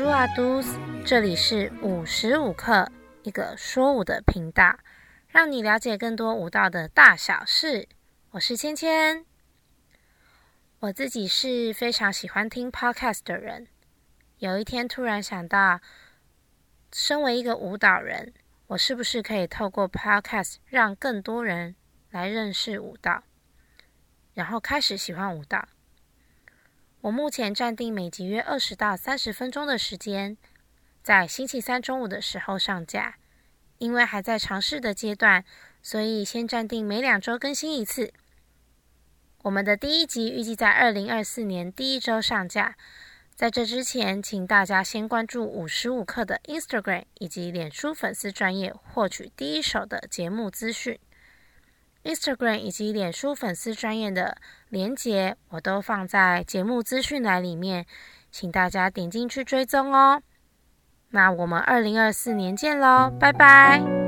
话都，这里是五十五课，一个说舞的频道，让你了解更多舞蹈的大小事。我是芊芊，我自己是非常喜欢听 podcast 的人。有一天突然想到，身为一个舞蹈人，我是不是可以透过 podcast 让更多人来认识舞蹈，然后开始喜欢舞蹈？我目前暂定每集约二十到三十分钟的时间，在星期三中午的时候上架。因为还在尝试的阶段，所以先暂定每两周更新一次。我们的第一集预计在二零二四年第一周上架。在这之前，请大家先关注五十五课的 Instagram 以及脸书粉丝专业，获取第一手的节目资讯。Instagram 以及脸书粉丝专业的连结，我都放在节目资讯栏里面，请大家点进去追踪哦。那我们二零二四年见喽，拜拜。